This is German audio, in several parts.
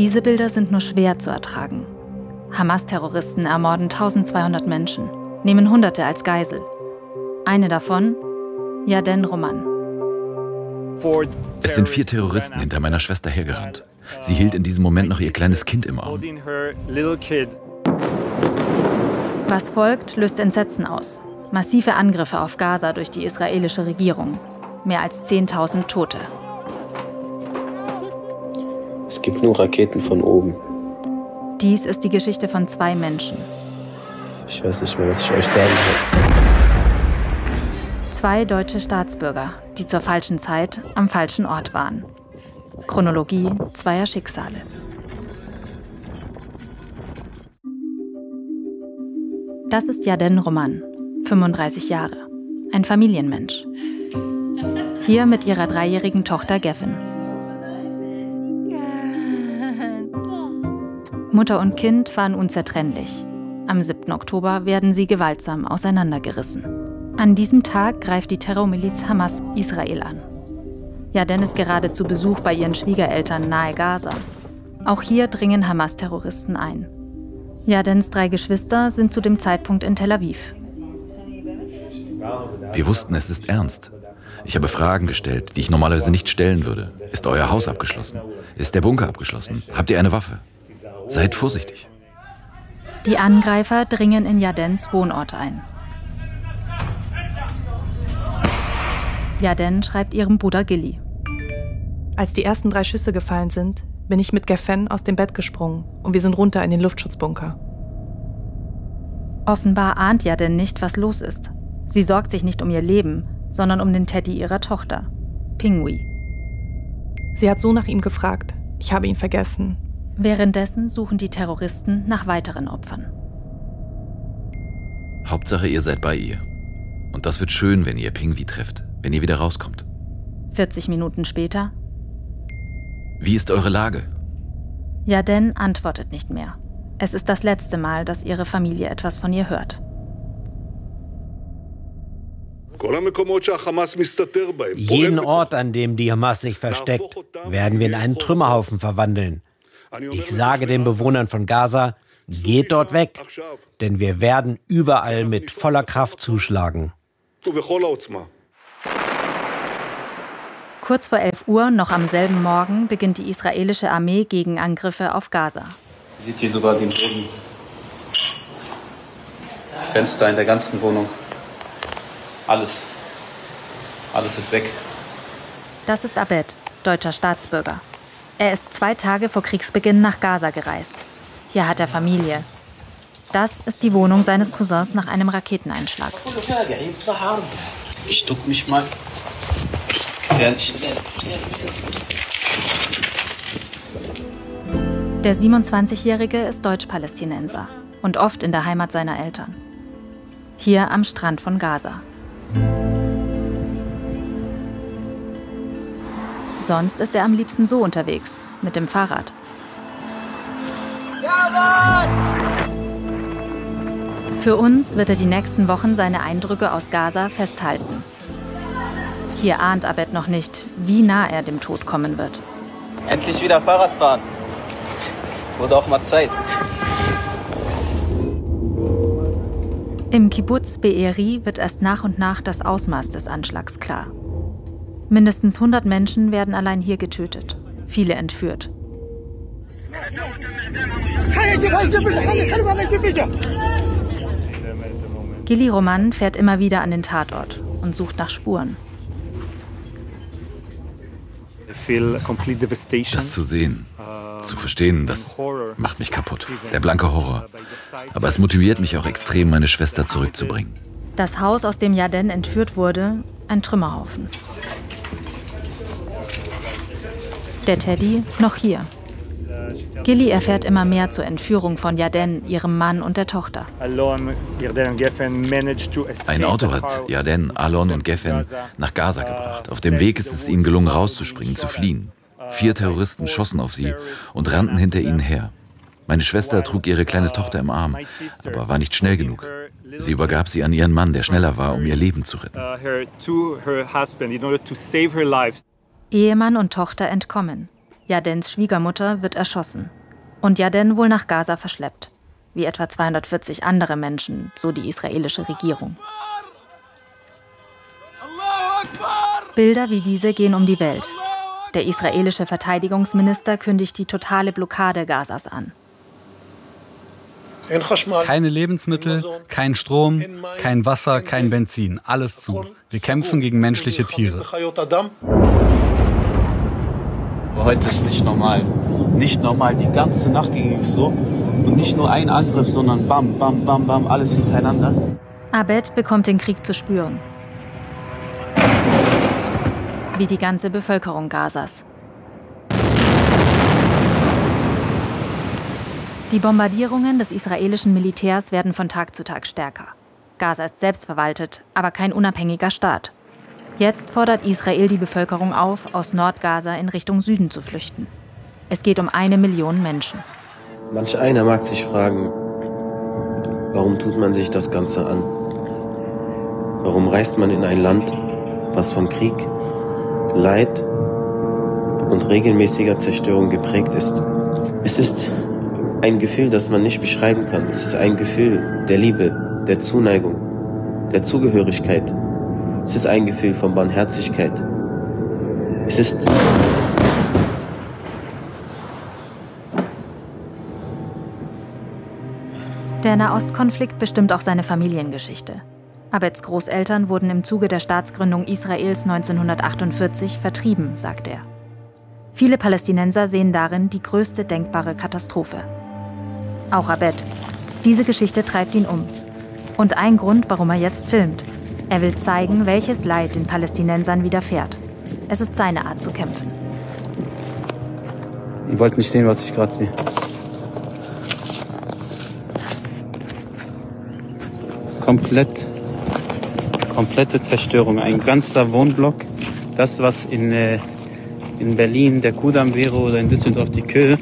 Diese Bilder sind nur schwer zu ertragen. Hamas-Terroristen ermorden 1200 Menschen, nehmen Hunderte als Geisel. Eine davon, Yaden Roman. Es sind vier Terroristen hinter meiner Schwester hergerannt. Sie hielt in diesem Moment noch ihr kleines Kind im Arm. Was folgt, löst Entsetzen aus. Massive Angriffe auf Gaza durch die israelische Regierung. Mehr als 10.000 Tote. Es gibt nur Raketen von oben. Dies ist die Geschichte von zwei Menschen. Ich weiß nicht mehr, was ich euch sagen soll. Zwei deutsche Staatsbürger, die zur falschen Zeit am falschen Ort waren. Chronologie zweier Schicksale. Das ist Jaden Roman, 35 Jahre, ein Familienmensch. Hier mit ihrer dreijährigen Tochter Gavin. Mutter und Kind waren unzertrennlich. Am 7. Oktober werden sie gewaltsam auseinandergerissen. An diesem Tag greift die Terrormiliz Hamas Israel an. Jaden ist gerade zu Besuch bei ihren Schwiegereltern nahe Gaza. Auch hier dringen Hamas-Terroristen ein. Jadens drei Geschwister sind zu dem Zeitpunkt in Tel Aviv. Wir wussten, es ist ernst. Ich habe Fragen gestellt, die ich normalerweise nicht stellen würde. Ist euer Haus abgeschlossen? Ist der Bunker abgeschlossen? Habt ihr eine Waffe? Seid vorsichtig. Die Angreifer dringen in Jadens Wohnort ein. Jaden schreibt ihrem Bruder Gilly. Als die ersten drei Schüsse gefallen sind, bin ich mit Geffen aus dem Bett gesprungen und wir sind runter in den Luftschutzbunker. Offenbar ahnt Jaden nicht, was los ist. Sie sorgt sich nicht um ihr Leben, sondern um den Teddy ihrer Tochter, Pingui. Sie hat so nach ihm gefragt. Ich habe ihn vergessen. Währenddessen suchen die Terroristen nach weiteren Opfern. Hauptsache, ihr seid bei ihr. Und das wird schön, wenn ihr Pingui trefft, wenn ihr wieder rauskommt. 40 Minuten später. Wie ist eure Lage? Jaden antwortet nicht mehr. Es ist das letzte Mal, dass ihre Familie etwas von ihr hört. Jeden Ort, an dem die Hamas sich versteckt, werden wir in einen Trümmerhaufen verwandeln. Ich sage den Bewohnern von Gaza, geht dort weg, denn wir werden überall mit voller Kraft zuschlagen. Kurz vor 11 Uhr, noch am selben Morgen, beginnt die israelische Armee Gegenangriffe auf Gaza. Sieht hier sogar den Boden. Die Fenster in der ganzen Wohnung. Alles. Alles ist weg. Das ist Abed, deutscher Staatsbürger. Er ist zwei Tage vor Kriegsbeginn nach Gaza gereist. Hier hat er Familie. Das ist die Wohnung seines Cousins nach einem Raketeneinschlag. Ich duck mich mal. Gefährlich ist. Der 27-Jährige ist Deutsch-Palästinenser und oft in der Heimat seiner Eltern. Hier am Strand von Gaza. Sonst ist er am liebsten so unterwegs, mit dem Fahrrad. Für uns wird er die nächsten Wochen seine Eindrücke aus Gaza festhalten. Hier ahnt Abed noch nicht, wie nah er dem Tod kommen wird. Endlich wieder Fahrrad fahren. Wurde auch mal Zeit. Im Kibbutz Be'eri wird erst nach und nach das Ausmaß des Anschlags klar. Mindestens 100 Menschen werden allein hier getötet, viele entführt. Gilly Roman fährt immer wieder an den Tatort und sucht nach Spuren. Das zu sehen, zu verstehen, das macht mich kaputt. Der blanke Horror. Aber es motiviert mich auch extrem, meine Schwester zurückzubringen. Das Haus, aus dem Yaden entführt wurde, ein Trümmerhaufen. Der Teddy noch hier. Gilly erfährt immer mehr zur Entführung von Yaden, ihrem Mann und der Tochter. Ein Auto hat Yaden, Alon und Geffen nach Gaza gebracht. Auf dem Weg ist es ihnen gelungen, rauszuspringen, zu fliehen. Vier Terroristen schossen auf sie und rannten hinter ihnen her. Meine Schwester trug ihre kleine Tochter im Arm, aber war nicht schnell genug. Sie übergab sie an ihren Mann, der schneller war, um ihr Leben zu retten. Ehemann und Tochter entkommen. Yadens Schwiegermutter wird erschossen und Yaden wohl nach Gaza verschleppt, wie etwa 240 andere Menschen, so die israelische Regierung. Bilder wie diese gehen um die Welt. Der israelische Verteidigungsminister kündigt die totale Blockade Gazas an. Keine Lebensmittel, kein Strom, kein Wasser, kein Benzin, alles zu. Wir kämpfen gegen menschliche Tiere. Heute ist nicht normal. Nicht normal. Die ganze Nacht ging es so. Und nicht nur ein Angriff, sondern bam, bam, bam, bam, alles hintereinander. Abed bekommt den Krieg zu spüren. Wie die ganze Bevölkerung Gazas. Die Bombardierungen des israelischen Militärs werden von Tag zu Tag stärker. Gaza ist selbstverwaltet, aber kein unabhängiger Staat. Jetzt fordert Israel die Bevölkerung auf, aus Nordgaza in Richtung Süden zu flüchten. Es geht um eine Million Menschen. Manch einer mag sich fragen, warum tut man sich das Ganze an? Warum reist man in ein Land, was von Krieg, Leid und regelmäßiger Zerstörung geprägt ist? Es ist ein Gefühl, das man nicht beschreiben kann. Es ist ein Gefühl der Liebe, der Zuneigung, der Zugehörigkeit. Es ist ein Gefühl von Barmherzigkeit. Es ist Der Nahostkonflikt bestimmt auch seine Familiengeschichte. Abeds Großeltern wurden im Zuge der Staatsgründung Israels 1948 vertrieben, sagt er. Viele Palästinenser sehen darin die größte denkbare Katastrophe. Auch Abed. Diese Geschichte treibt ihn um. Und ein Grund, warum er jetzt filmt. Er will zeigen, welches Leid den Palästinensern widerfährt. Es ist seine Art zu kämpfen. Ihr wollt nicht sehen, was ich gerade sehe. Komplett, komplette Zerstörung. Ein ganzer Wohnblock. Das, was in, äh, in Berlin der Kudamm wäre oder in Düsseldorf die Köhe,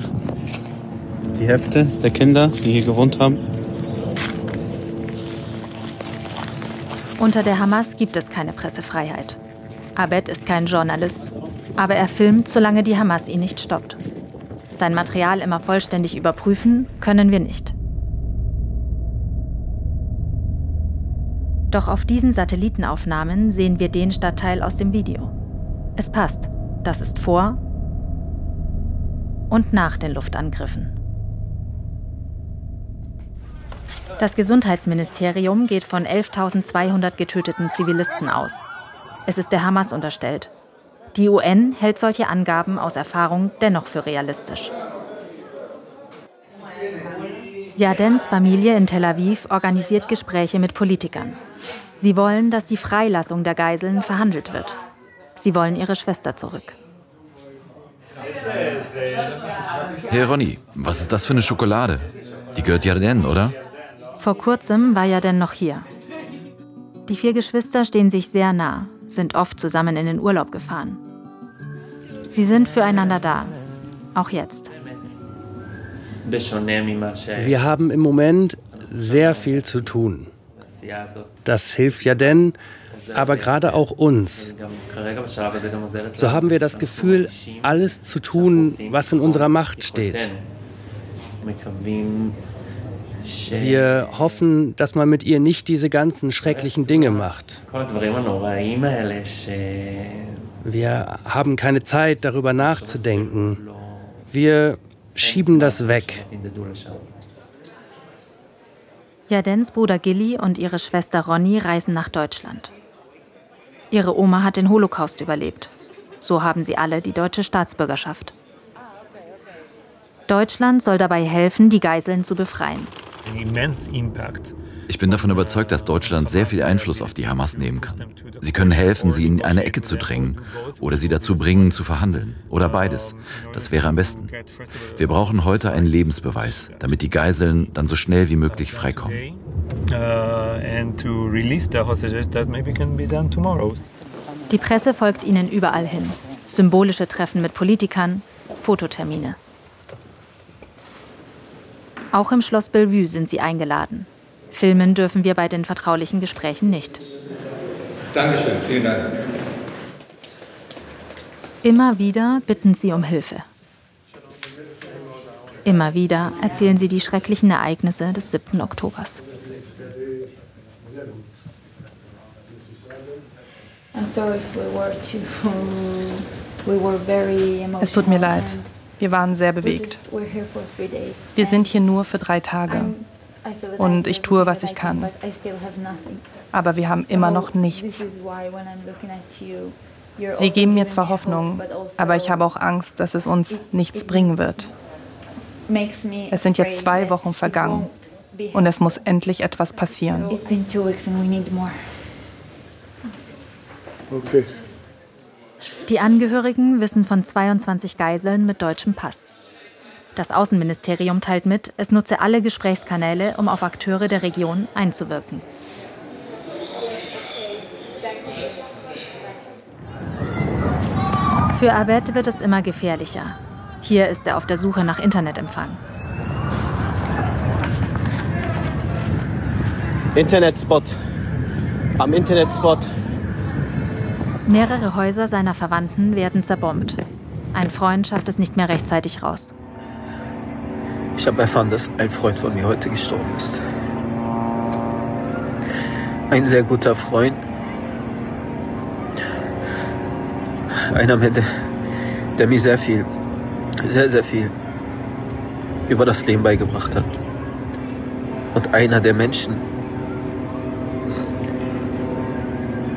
die Hälfte der Kinder, die hier gewohnt haben. Unter der Hamas gibt es keine Pressefreiheit. Abed ist kein Journalist, aber er filmt, solange die Hamas ihn nicht stoppt. Sein Material immer vollständig überprüfen können wir nicht. Doch auf diesen Satellitenaufnahmen sehen wir den Stadtteil aus dem Video. Es passt. Das ist vor und nach den Luftangriffen. Das Gesundheitsministerium geht von 11.200 getöteten Zivilisten aus. Es ist der Hamas unterstellt. Die UN hält solche Angaben aus Erfahrung dennoch für realistisch. Yadens Familie in Tel Aviv organisiert Gespräche mit Politikern. Sie wollen, dass die Freilassung der Geiseln verhandelt wird. Sie wollen ihre Schwester zurück. Hey Ronny, was ist das für eine Schokolade? Die gehört Yarden, oder? Vor kurzem war ja denn noch hier. Die vier Geschwister stehen sich sehr nah, sind oft zusammen in den Urlaub gefahren. Sie sind füreinander da, auch jetzt. Wir haben im Moment sehr viel zu tun. Das hilft ja denn, aber gerade auch uns. So haben wir das Gefühl, alles zu tun, was in unserer Macht steht. Wir hoffen, dass man mit ihr nicht diese ganzen schrecklichen Dinge macht. Wir haben keine Zeit, darüber nachzudenken. Wir schieben das weg. Jadens Bruder Gilly und ihre Schwester Ronny reisen nach Deutschland. Ihre Oma hat den Holocaust überlebt. So haben sie alle die deutsche Staatsbürgerschaft. Deutschland soll dabei helfen, die Geiseln zu befreien. Ich bin davon überzeugt, dass Deutschland sehr viel Einfluss auf die Hamas nehmen kann. Sie können helfen, sie in eine Ecke zu drängen oder sie dazu bringen, zu verhandeln. Oder beides. Das wäre am besten. Wir brauchen heute einen Lebensbeweis, damit die Geiseln dann so schnell wie möglich freikommen. Die Presse folgt ihnen überall hin. Symbolische Treffen mit Politikern, Fototermine. Auch im Schloss Bellevue sind sie eingeladen. Filmen dürfen wir bei den vertraulichen Gesprächen nicht. Dankeschön, vielen Dank. Immer wieder bitten sie um Hilfe. Immer wieder erzählen sie die schrecklichen Ereignisse des 7. Oktobers. Es tut mir leid. Wir waren sehr bewegt. Wir sind hier nur für drei Tage. Und ich tue, was ich kann. Aber wir haben immer noch nichts. Sie geben mir zwar Hoffnung, aber ich habe auch Angst, dass es uns nichts bringen wird. Es sind jetzt zwei Wochen vergangen und es muss endlich etwas passieren. Okay. Die Angehörigen wissen von 22 Geiseln mit deutschem Pass. Das Außenministerium teilt mit, es nutze alle Gesprächskanäle, um auf Akteure der Region einzuwirken. Für Abed wird es immer gefährlicher. Hier ist er auf der Suche nach Internetempfang. Internetspot. Am Internetspot. Mehrere Häuser seiner Verwandten werden zerbombt. Ein Freund schafft es nicht mehr rechtzeitig raus. Ich habe erfahren, dass ein Freund von mir heute gestorben ist. Ein sehr guter Freund, einer, der, der mir sehr viel, sehr, sehr viel über das Leben beigebracht hat. Und einer der Menschen,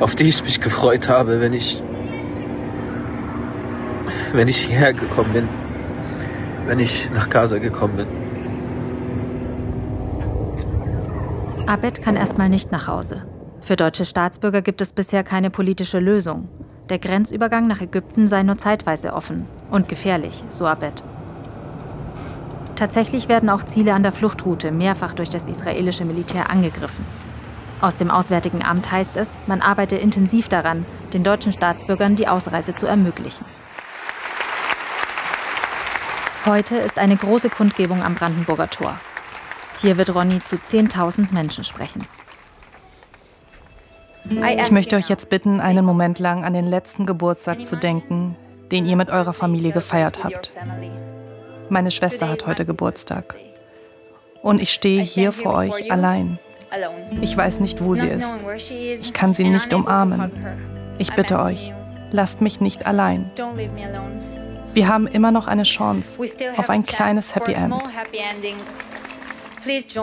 auf die ich mich gefreut habe, wenn ich, wenn ich hierher gekommen bin, wenn ich nach Gaza gekommen bin. Abed kann erstmal nicht nach Hause. Für deutsche Staatsbürger gibt es bisher keine politische Lösung. Der Grenzübergang nach Ägypten sei nur zeitweise offen und gefährlich, so Abed. Tatsächlich werden auch Ziele an der Fluchtroute mehrfach durch das israelische Militär angegriffen. Aus dem Auswärtigen Amt heißt es, man arbeite intensiv daran, den deutschen Staatsbürgern die Ausreise zu ermöglichen. Heute ist eine große Kundgebung am Brandenburger Tor. Hier wird Ronny zu 10.000 Menschen sprechen. Ich möchte euch jetzt bitten, einen Moment lang an den letzten Geburtstag zu denken, den ihr mit eurer Familie gefeiert habt. Meine Schwester hat heute Geburtstag. Und ich stehe hier vor euch allein. Ich weiß nicht, wo sie ist. Ich kann sie nicht umarmen. Ich bitte euch, lasst mich nicht allein. Wir haben immer noch eine Chance auf ein kleines Happy End.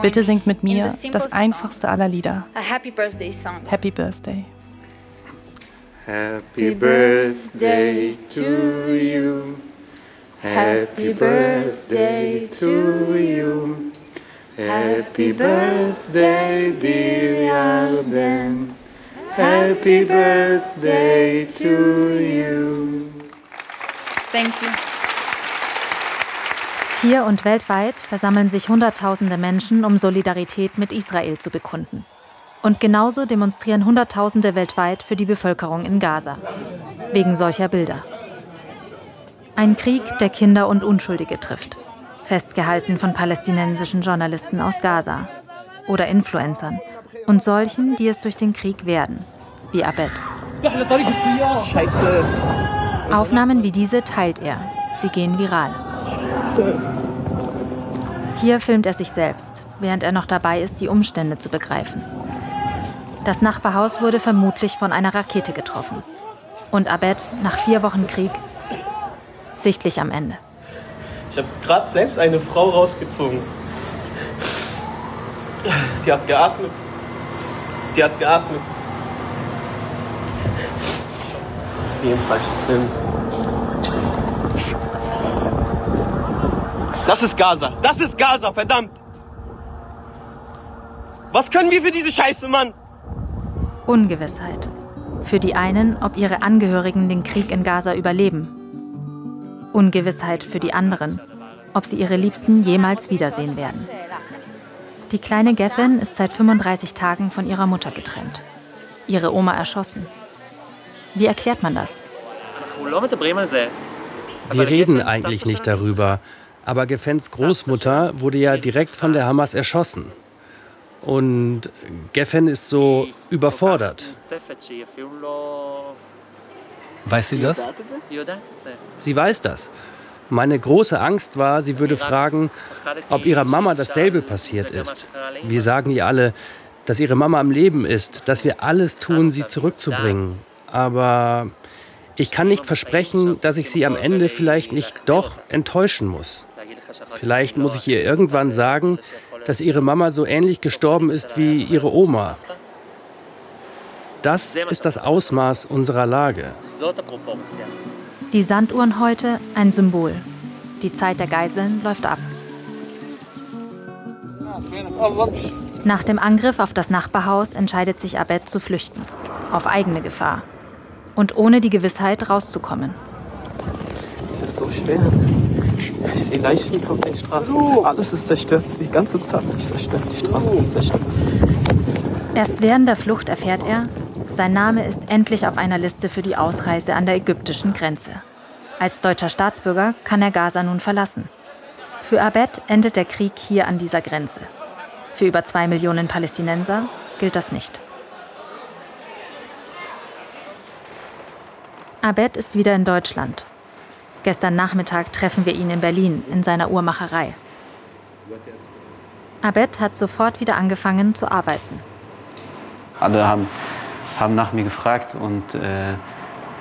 Bitte singt mit mir das einfachste aller Lieder. Happy Birthday Song. Happy Birthday. Happy Birthday to you. Happy Birthday to you. Happy Birthday, dear Arden. Happy Birthday to you. Thank you. Hier und weltweit versammeln sich Hunderttausende Menschen, um Solidarität mit Israel zu bekunden. Und genauso demonstrieren Hunderttausende weltweit für die Bevölkerung in Gaza. Wegen solcher Bilder. Ein Krieg, der Kinder und Unschuldige trifft. Festgehalten von palästinensischen Journalisten aus Gaza. Oder Influencern. Und solchen, die es durch den Krieg werden. Wie Abed. Scheiße. Aufnahmen wie diese teilt er. Sie gehen viral. Hier filmt er sich selbst, während er noch dabei ist, die Umstände zu begreifen. Das Nachbarhaus wurde vermutlich von einer Rakete getroffen. Und Abed, nach vier Wochen Krieg, sichtlich am Ende. Ich habe gerade selbst eine Frau rausgezogen. Die hat geatmet. Die hat geatmet. Wie im falschen Film. Das ist Gaza. Das ist Gaza, verdammt. Was können wir für diese Scheiße, Mann? Ungewissheit. Für die einen, ob ihre Angehörigen den Krieg in Gaza überleben. Ungewissheit für die anderen, ob sie ihre Liebsten jemals wiedersehen werden. Die kleine Geffen ist seit 35 Tagen von ihrer Mutter getrennt. Ihre Oma erschossen. Wie erklärt man das? Wir reden eigentlich nicht darüber, aber Geffens Großmutter wurde ja direkt von der Hamas erschossen. Und Geffen ist so überfordert. Weiß sie das? Sie weiß das. Meine große Angst war, sie würde fragen, ob ihrer Mama dasselbe passiert ist. Wir sagen ihr alle, dass ihre Mama am Leben ist, dass wir alles tun, sie zurückzubringen. Aber ich kann nicht versprechen, dass ich sie am Ende vielleicht nicht doch enttäuschen muss. Vielleicht muss ich ihr irgendwann sagen, dass ihre Mama so ähnlich gestorben ist wie ihre Oma. Das ist das Ausmaß unserer Lage. Die Sanduhren heute ein Symbol. Die Zeit der Geiseln läuft ab. Nach dem Angriff auf das Nachbarhaus entscheidet sich Abed zu flüchten. Auf eigene Gefahr. Und ohne die Gewissheit rauszukommen. Es ist so schwer. Ich sehe Leichen auf den Straßen. Alles ist zerstört. Die ganze Zeit ist zerstört. Die Straßen sind zerstört. Erst während der Flucht erfährt er, sein Name ist endlich auf einer Liste für die Ausreise an der ägyptischen Grenze. Als deutscher Staatsbürger kann er Gaza nun verlassen. Für Abed endet der Krieg hier an dieser Grenze. Für über zwei Millionen Palästinenser gilt das nicht. Abed ist wieder in Deutschland. Gestern Nachmittag treffen wir ihn in Berlin in seiner Uhrmacherei. Abed hat sofort wieder angefangen zu arbeiten. Alle haben haben nach mir gefragt und äh,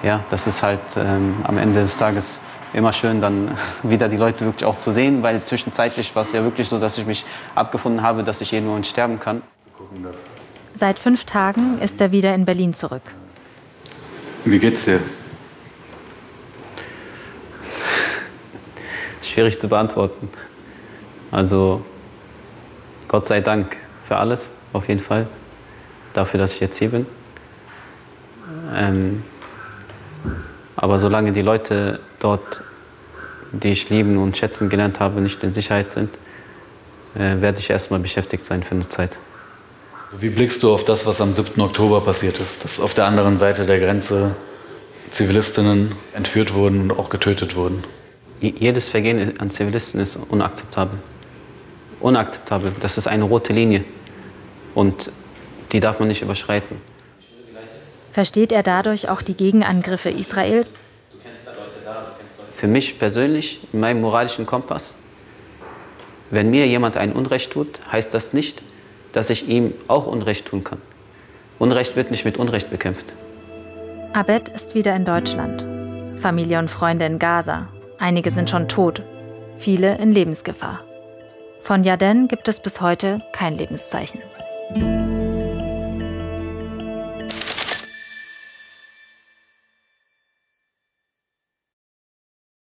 ja, das ist halt ähm, am Ende des Tages immer schön, dann wieder die Leute wirklich auch zu sehen, weil zwischenzeitlich war es ja wirklich so, dass ich mich abgefunden habe, dass ich hier nur sterben kann. Seit fünf Tagen ist er wieder in Berlin zurück. Wie geht's dir? Schwierig zu beantworten. Also Gott sei Dank für alles, auf jeden Fall. Dafür, dass ich jetzt hier bin. Ähm, aber solange die Leute dort, die ich lieben und schätzen gelernt habe, nicht in Sicherheit sind, äh, werde ich erstmal beschäftigt sein für eine Zeit. Wie blickst du auf das, was am 7. Oktober passiert ist? Dass auf der anderen Seite der Grenze Zivilistinnen entführt wurden und auch getötet wurden? Jedes Vergehen an Zivilisten ist unakzeptabel. Unakzeptabel. Das ist eine rote Linie. Und die darf man nicht überschreiten. Versteht er dadurch auch die Gegenangriffe Israels? Für mich persönlich, in meinem moralischen Kompass, wenn mir jemand ein Unrecht tut, heißt das nicht, dass ich ihm auch Unrecht tun kann. Unrecht wird nicht mit Unrecht bekämpft. Abed ist wieder in Deutschland. Familie und Freunde in Gaza. Einige sind schon tot, viele in Lebensgefahr. Von Yaden gibt es bis heute kein Lebenszeichen.